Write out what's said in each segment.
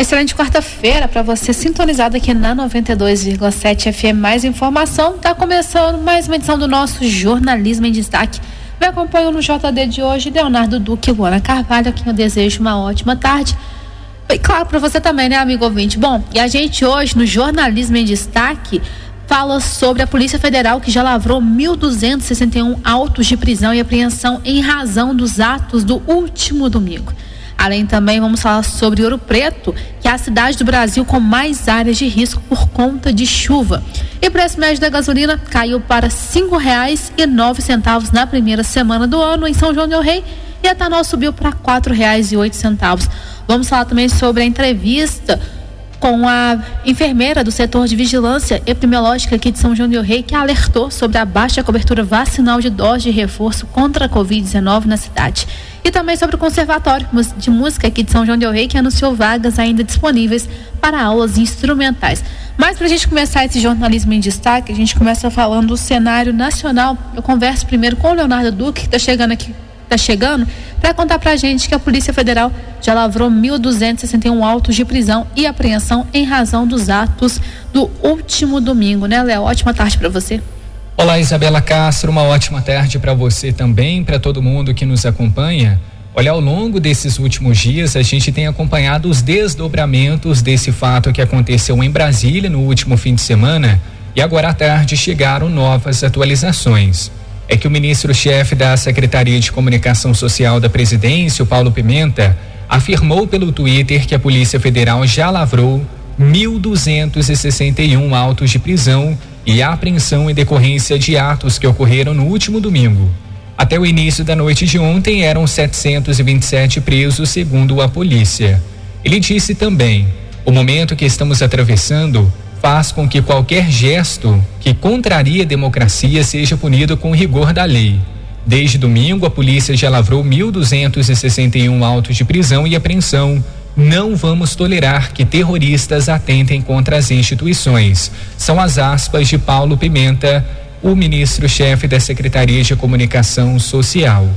Excelente quarta-feira para você sintonizado aqui na 92,7 FM. Mais informação, está começando mais uma edição do nosso Jornalismo em Destaque. Me acompanham no JD de hoje, Leonardo Duque e Luana Carvalho, a quem eu desejo uma ótima tarde. E claro, para você também, né, amigo ouvinte? Bom, e a gente hoje no Jornalismo em Destaque fala sobre a Polícia Federal que já lavrou 1.261 autos de prisão e apreensão em razão dos atos do último domingo. Além também vamos falar sobre Ouro Preto, que é a cidade do Brasil com mais áreas de risco por conta de chuva. E o preço médio da gasolina caiu para cinco reais e nove centavos na primeira semana do ano em São João del Rei e a etanol subiu para quatro reais e oito centavos. Vamos falar também sobre a entrevista com a enfermeira do setor de vigilância epidemiológica aqui de São João del Rei, que alertou sobre a baixa cobertura vacinal de doses de reforço contra a Covid-19 na cidade. E também sobre o Conservatório de Música aqui de São João del Rei, que anunciou vagas ainda disponíveis para aulas instrumentais. Mas para a gente começar esse jornalismo em destaque, a gente começa falando do cenário nacional. Eu converso primeiro com o Leonardo Duque, que está chegando aqui está chegando, para contar para a gente que a Polícia Federal já lavrou 1.261 autos de prisão e apreensão em razão dos atos do último domingo, né, Léo? Ótima tarde para você. Olá, Isabela Castro, uma ótima tarde para você também, para todo mundo que nos acompanha. Olha, ao longo desses últimos dias, a gente tem acompanhado os desdobramentos desse fato que aconteceu em Brasília no último fim de semana e agora à tarde chegaram novas atualizações é que o ministro-chefe da Secretaria de Comunicação Social da Presidência, o Paulo Pimenta, afirmou pelo Twitter que a Polícia Federal já lavrou 1.261 autos de prisão e apreensão em decorrência de atos que ocorreram no último domingo. Até o início da noite de ontem eram 727 presos, segundo a polícia. Ele disse também: o momento que estamos atravessando faz com que qualquer gesto que contraria a democracia seja punido com rigor da lei. Desde domingo, a polícia já lavrou 1.261 autos de prisão e apreensão. Não vamos tolerar que terroristas atentem contra as instituições. São as aspas de Paulo Pimenta, o ministro-chefe da Secretaria de Comunicação Social.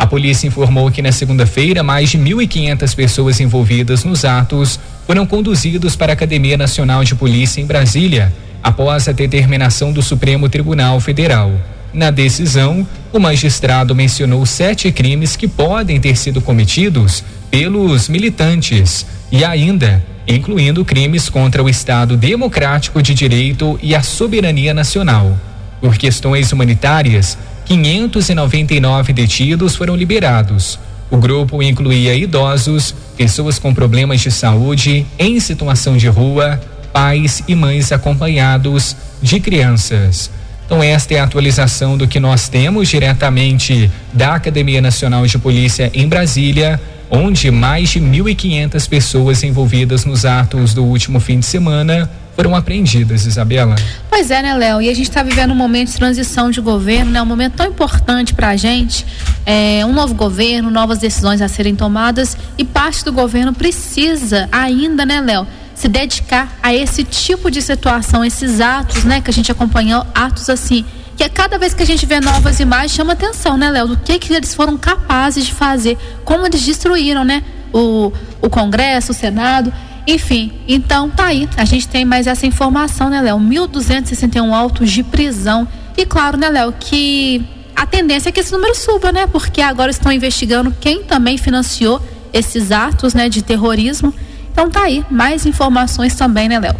A polícia informou que na segunda-feira, mais de 1.500 pessoas envolvidas nos atos foram conduzidos para a Academia Nacional de Polícia em Brasília, após a determinação do Supremo Tribunal Federal. Na decisão, o magistrado mencionou sete crimes que podem ter sido cometidos pelos militantes e ainda incluindo crimes contra o Estado Democrático de Direito e a soberania nacional. Por questões humanitárias, 599 detidos foram liberados. O grupo incluía idosos, pessoas com problemas de saúde, em situação de rua, pais e mães acompanhados de crianças. Então, esta é a atualização do que nós temos diretamente da Academia Nacional de Polícia em Brasília, onde mais de 1.500 pessoas envolvidas nos atos do último fim de semana foram apreendidas, Isabela. Pois é, né, Léo? E a gente está vivendo um momento de transição de governo, né? Um momento tão importante para a gente. É, um novo governo, novas decisões a serem tomadas e parte do governo precisa ainda, né, Léo? Se dedicar a esse tipo de situação, esses atos, né, que a gente acompanhou, atos assim, que a cada vez que a gente vê novas imagens chama atenção, né, Léo? Do que que eles foram capazes de fazer, como eles destruíram, né? O, o Congresso, o Senado. Enfim, então tá aí. A gente tem mais essa informação, né, Léo? 1.261 autos de prisão. E claro, né, Léo, que a tendência é que esse número suba, né? Porque agora estão investigando quem também financiou esses atos, né, de terrorismo. Então tá aí, mais informações também, né, Léo?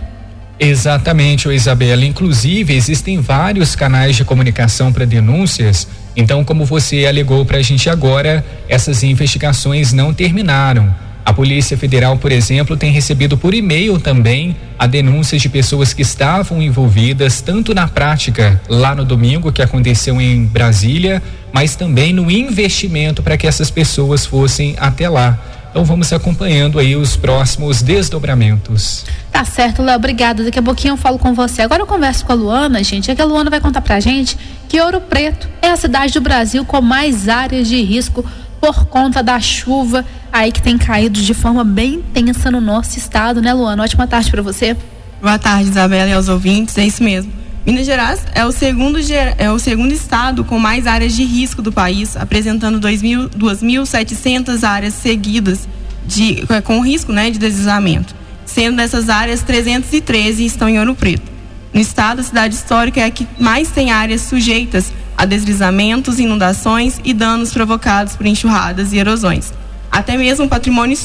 Exatamente, Isabela. Inclusive, existem vários canais de comunicação para denúncias. Então, como você alegou para a gente agora, essas investigações não terminaram. A Polícia Federal, por exemplo, tem recebido por e-mail também a denúncias de pessoas que estavam envolvidas tanto na prática lá no domingo que aconteceu em Brasília, mas também no investimento para que essas pessoas fossem até lá. Então vamos acompanhando aí os próximos desdobramentos. Tá certo, Léo, obrigada. Daqui a pouquinho eu falo com você. Agora eu converso com a Luana, gente. É que a Luana vai contar pra gente que Ouro Preto é a cidade do Brasil com mais áreas de risco por conta da chuva aí que tem caído de forma bem intensa no nosso estado, né, Luana? Ótima tarde para você. Boa tarde, Isabela e aos ouvintes. É isso mesmo. Minas Gerais é o segundo, é o segundo estado com mais áreas de risco do país, apresentando 2.700 áreas seguidas de, com risco né, de deslizamento. sendo dessas áreas 313 estão em Ouro Preto. No estado, a cidade histórica é a que mais tem áreas sujeitas a deslizamentos, inundações e danos provocados por enxurradas e erosões. Até mesmo o patrimônio,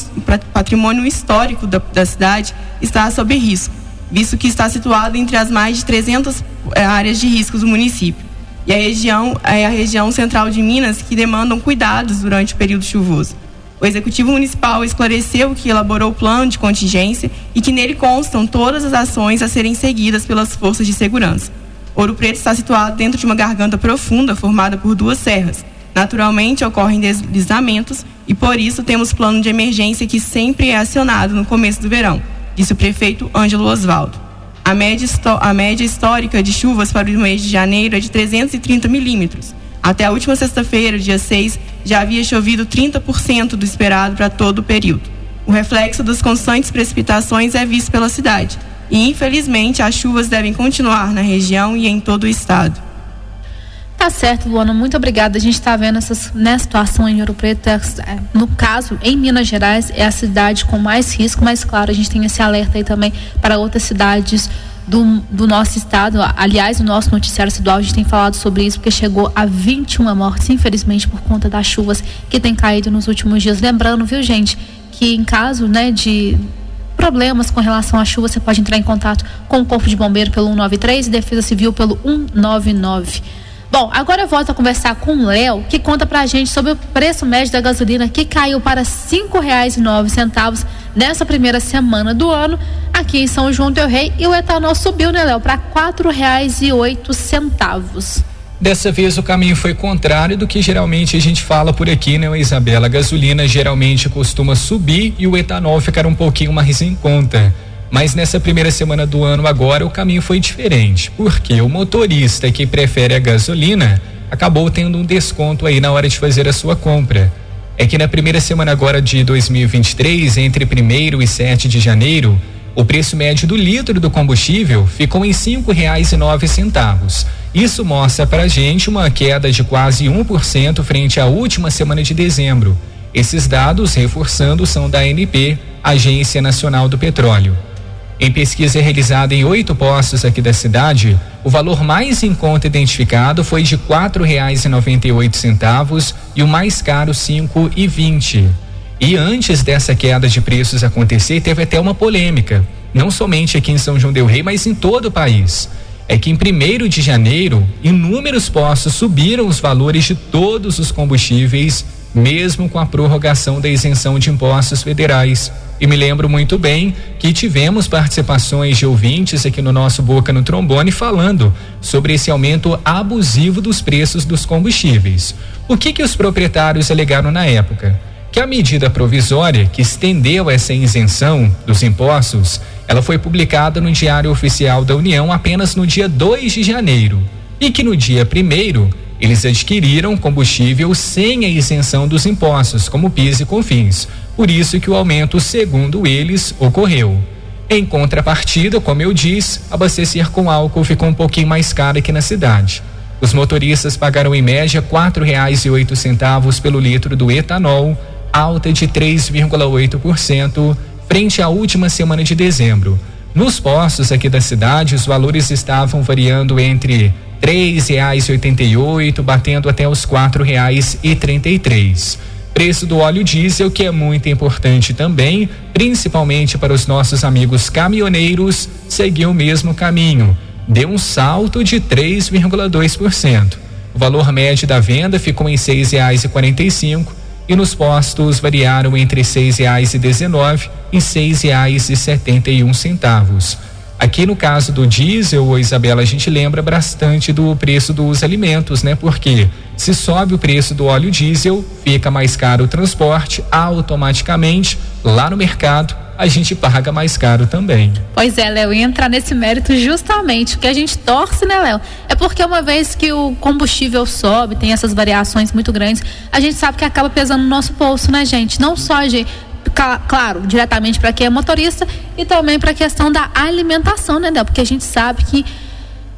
patrimônio histórico da, da cidade está sob risco, visto que está situado entre as mais de 300 eh, áreas de riscos do município. E a região é a região central de Minas que demandam cuidados durante o período chuvoso. O Executivo Municipal esclareceu que elaborou o plano de contingência e que nele constam todas as ações a serem seguidas pelas forças de segurança. Ouro Preto está situado dentro de uma garganta profunda formada por duas serras. Naturalmente ocorrem deslizamentos e por isso temos plano de emergência que sempre é acionado no começo do verão, disse o prefeito Ângelo Osvaldo. A média, a média histórica de chuvas para o mês de janeiro é de 330 milímetros. Até a última sexta-feira, dia 6, já havia chovido 30% do esperado para todo o período. O reflexo das constantes precipitações é visto pela cidade. E, infelizmente, as chuvas devem continuar na região e em todo o estado. Tá certo, Luana, muito obrigada. A gente está vendo essas, né, situação em Ouro Preto. É, no caso, em Minas Gerais, é a cidade com mais risco, mas claro, a gente tem esse alerta aí também para outras cidades do, do nosso estado. Aliás, o nosso noticiário estadual, a gente tem falado sobre isso, porque chegou a 21 mortes, infelizmente, por conta das chuvas que tem caído nos últimos dias. Lembrando, viu, gente, que em caso né, de problemas com relação à chuva, você pode entrar em contato com o Corpo de Bombeiro pelo 193 e Defesa Civil pelo 199. Bom, agora eu volto a conversar com o Léo, que conta pra gente sobre o preço médio da gasolina que caiu para R$ 5,09 nessa primeira semana do ano aqui em São João del Rei e o etanol subiu, né, Léo, para R$ 4,08. Dessa vez o caminho foi contrário do que geralmente a gente fala por aqui, né, Isabela? A gasolina geralmente costuma subir e o etanol ficar um pouquinho mais em conta. Mas nessa primeira semana do ano agora o caminho foi diferente, porque o motorista que prefere a gasolina acabou tendo um desconto aí na hora de fazer a sua compra. É que na primeira semana agora de 2023, entre 1 e 7 de janeiro, o preço médio do litro do combustível ficou em nove centavos. Isso mostra para a gente uma queda de quase 1% frente à última semana de dezembro. Esses dados, reforçando, são da ANP, Agência Nacional do Petróleo. Em pesquisa realizada em oito postos aqui da cidade, o valor mais em conta identificado foi de quatro reais e noventa e o mais caro e vinte. E antes dessa queda de preços acontecer, teve até uma polêmica, não somente aqui em São João del Rei, mas em todo o país. É que em primeiro de janeiro, inúmeros postos subiram os valores de todos os combustíveis mesmo com a prorrogação da isenção de impostos federais. E me lembro muito bem que tivemos participações de ouvintes aqui no nosso Boca no Trombone falando sobre esse aumento abusivo dos preços dos combustíveis. O que que os proprietários alegaram na época? Que a medida provisória que estendeu essa isenção dos impostos, ela foi publicada no Diário Oficial da União apenas no dia 2 de janeiro e que no dia primeiro eles adquiriram combustível sem a isenção dos impostos, como PIS e COFINS. Por isso que o aumento, segundo eles, ocorreu. Em contrapartida, como eu disse, abastecer com álcool ficou um pouquinho mais caro aqui na cidade. Os motoristas pagaram em média oito centavos pelo litro do etanol, alta de 3,8% frente à última semana de dezembro. Nos postos aqui da cidade, os valores estavam variando entre três reais e oitenta e oito, batendo até os quatro reais e trinta e três. Preço do óleo diesel, que é muito importante também, principalmente para os nossos amigos caminhoneiros, seguiu o mesmo caminho. Deu um salto de 3,2%. O valor médio da venda ficou em seis reais e quarenta e cinco e nos postos variaram entre seis reais e dezenove e seis reais e setenta e um centavos. Aqui no caso do diesel, Isabela, a gente lembra bastante do preço dos alimentos, né? Porque se sobe o preço do óleo diesel, fica mais caro o transporte, automaticamente lá no mercado a gente paga mais caro também. Pois é, Léo, e entrar nesse mérito justamente, o que a gente torce, né, Léo? É porque uma vez que o combustível sobe, tem essas variações muito grandes, a gente sabe que acaba pesando no nosso bolso, né, gente? Não só, gente, claro, diretamente para quem é motorista e também para a questão da alimentação, né, Del? Porque a gente sabe que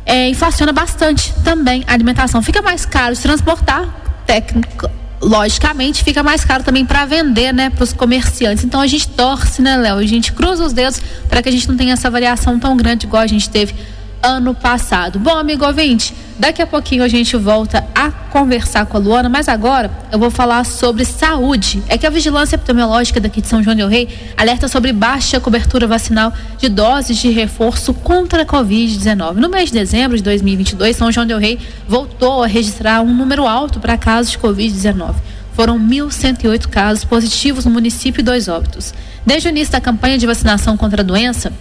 é, inflaciona bastante também a alimentação. Fica mais caro se transportar, técnico, logicamente fica mais caro também para vender, né, para os comerciantes. Então a gente torce, né, Léo? A gente cruza os dedos para que a gente não tenha essa variação tão grande igual a gente teve ano passado. Bom, amigo ouvinte, daqui a pouquinho a gente volta a conversar com a Luana, mas agora eu vou falar sobre saúde. É que a vigilância epidemiológica daqui de São João del Rei alerta sobre baixa cobertura vacinal de doses de reforço contra a Covid-19. No mês de dezembro de 2022, São João del Rei voltou a registrar um número alto para casos de Covid-19. Foram 1.108 casos positivos no município e dois óbitos. Desde o início da campanha de vacinação contra a doença,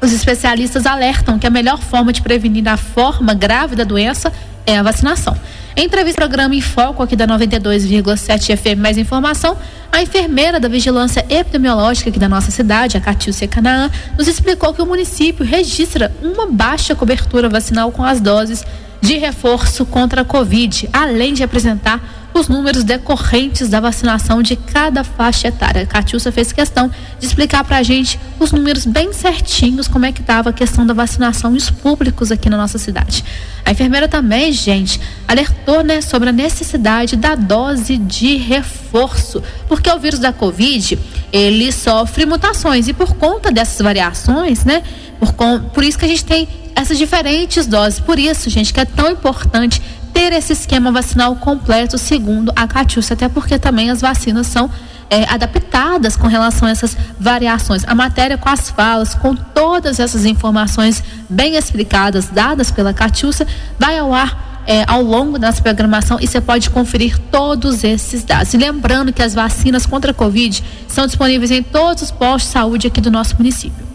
os especialistas alertam que a melhor forma de prevenir a forma grave da doença é a vacinação. Em entrevista ao programa em foco aqui da 92,7 FM Mais Informação, a enfermeira da Vigilância Epidemiológica aqui da nossa cidade, a Catilcia Canaã, nos explicou que o município registra uma baixa cobertura vacinal com as doses de reforço contra a Covid, além de apresentar os números decorrentes da vacinação de cada faixa etária. A Catiúcia fez questão de explicar para a gente os números bem certinhos, como é que estava a questão da vacinação e os públicos aqui na nossa cidade. A enfermeira também, gente, alertou né, sobre a necessidade da dose de reforço, porque o vírus da Covid, ele sofre mutações e por conta dessas variações, né, por, por isso que a gente tem essas diferentes doses. Por isso, gente, que é tão importante ter esse esquema vacinal completo, segundo a Catiúcia, até porque também as vacinas são é, adaptadas com relação a essas variações. A matéria com as falas, com todas essas informações bem explicadas, dadas pela Catiúcia, vai ao ar é, ao longo da nossa programação e você pode conferir todos esses dados. E lembrando que as vacinas contra a Covid são disponíveis em todos os postos de saúde aqui do nosso município.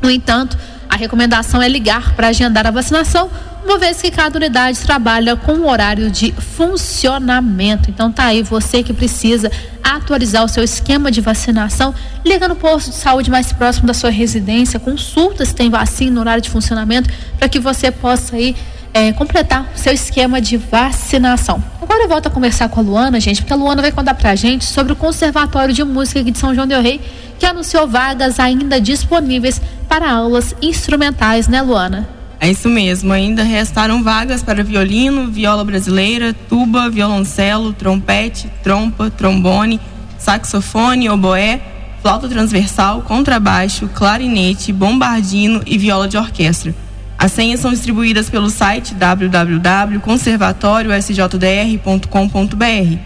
No entanto, a recomendação é ligar para agendar a vacinação, uma vez que cada unidade trabalha com um horário de funcionamento. Então tá aí você que precisa atualizar o seu esquema de vacinação, liga no posto de saúde mais próximo da sua residência, consulta se tem vacina no horário de funcionamento, para que você possa aí é, completar seu esquema de vacinação. Agora eu volto a conversar com a Luana, gente, porque a Luana vai contar pra gente sobre o Conservatório de Música aqui de São João del Rei, que anunciou vagas ainda disponíveis para aulas instrumentais, né, Luana? É isso mesmo, ainda restaram vagas para violino, viola brasileira, tuba, violoncelo, trompete, trompa, trombone, saxofone, oboé, flauta transversal, contrabaixo, clarinete, bombardino e viola de orquestra. As senhas são distribuídas pelo site www.conservatoriosjdr.com.br.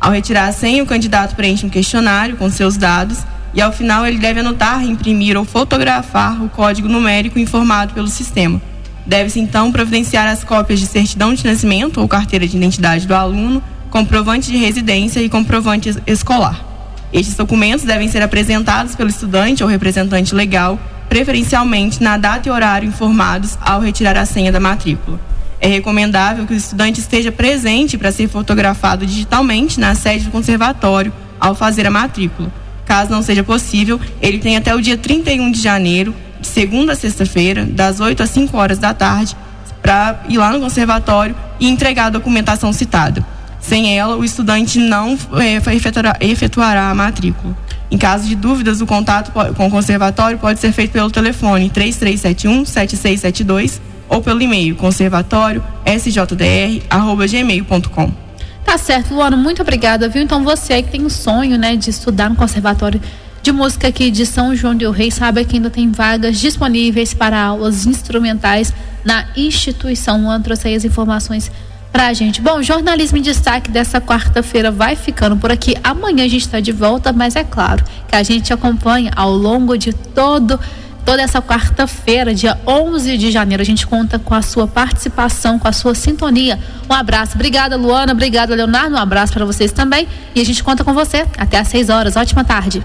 Ao retirar a senha, o candidato preenche um questionário com seus dados e, ao final, ele deve anotar, imprimir ou fotografar o código numérico informado pelo sistema. Deve-se, então, providenciar as cópias de certidão de nascimento ou carteira de identidade do aluno, comprovante de residência e comprovante escolar. Estes documentos devem ser apresentados pelo estudante ou representante legal preferencialmente na data e horário informados ao retirar a senha da matrícula. É recomendável que o estudante esteja presente para ser fotografado digitalmente na sede do conservatório ao fazer a matrícula. Caso não seja possível, ele tem até o dia 31 de janeiro, de segunda a sexta-feira, das 8 às 5 horas da tarde, para ir lá no conservatório e entregar a documentação citada. Sem ela, o estudante não é, efetuará, efetuará a matrícula. Em caso de dúvidas, o contato com o conservatório pode ser feito pelo telefone 3371 7672 ou pelo e-mail conservatório sjdr@gmail.com. Tá certo, Luana, muito obrigada, viu? Então você que tem o sonho, né, de estudar no conservatório de música aqui de São João del Rei, sabe que ainda tem vagas disponíveis para aulas instrumentais na instituição. Luana trouxe aí as informações pra gente. Bom, jornalismo em destaque dessa quarta-feira vai ficando por aqui. Amanhã a gente está de volta, mas é claro que a gente acompanha ao longo de todo toda essa quarta-feira, dia 11 de janeiro. A gente conta com a sua participação, com a sua sintonia. Um abraço. Obrigada, Luana. Obrigada, Leonardo. Um abraço para vocês também. E a gente conta com você até às 6 horas. Ótima tarde.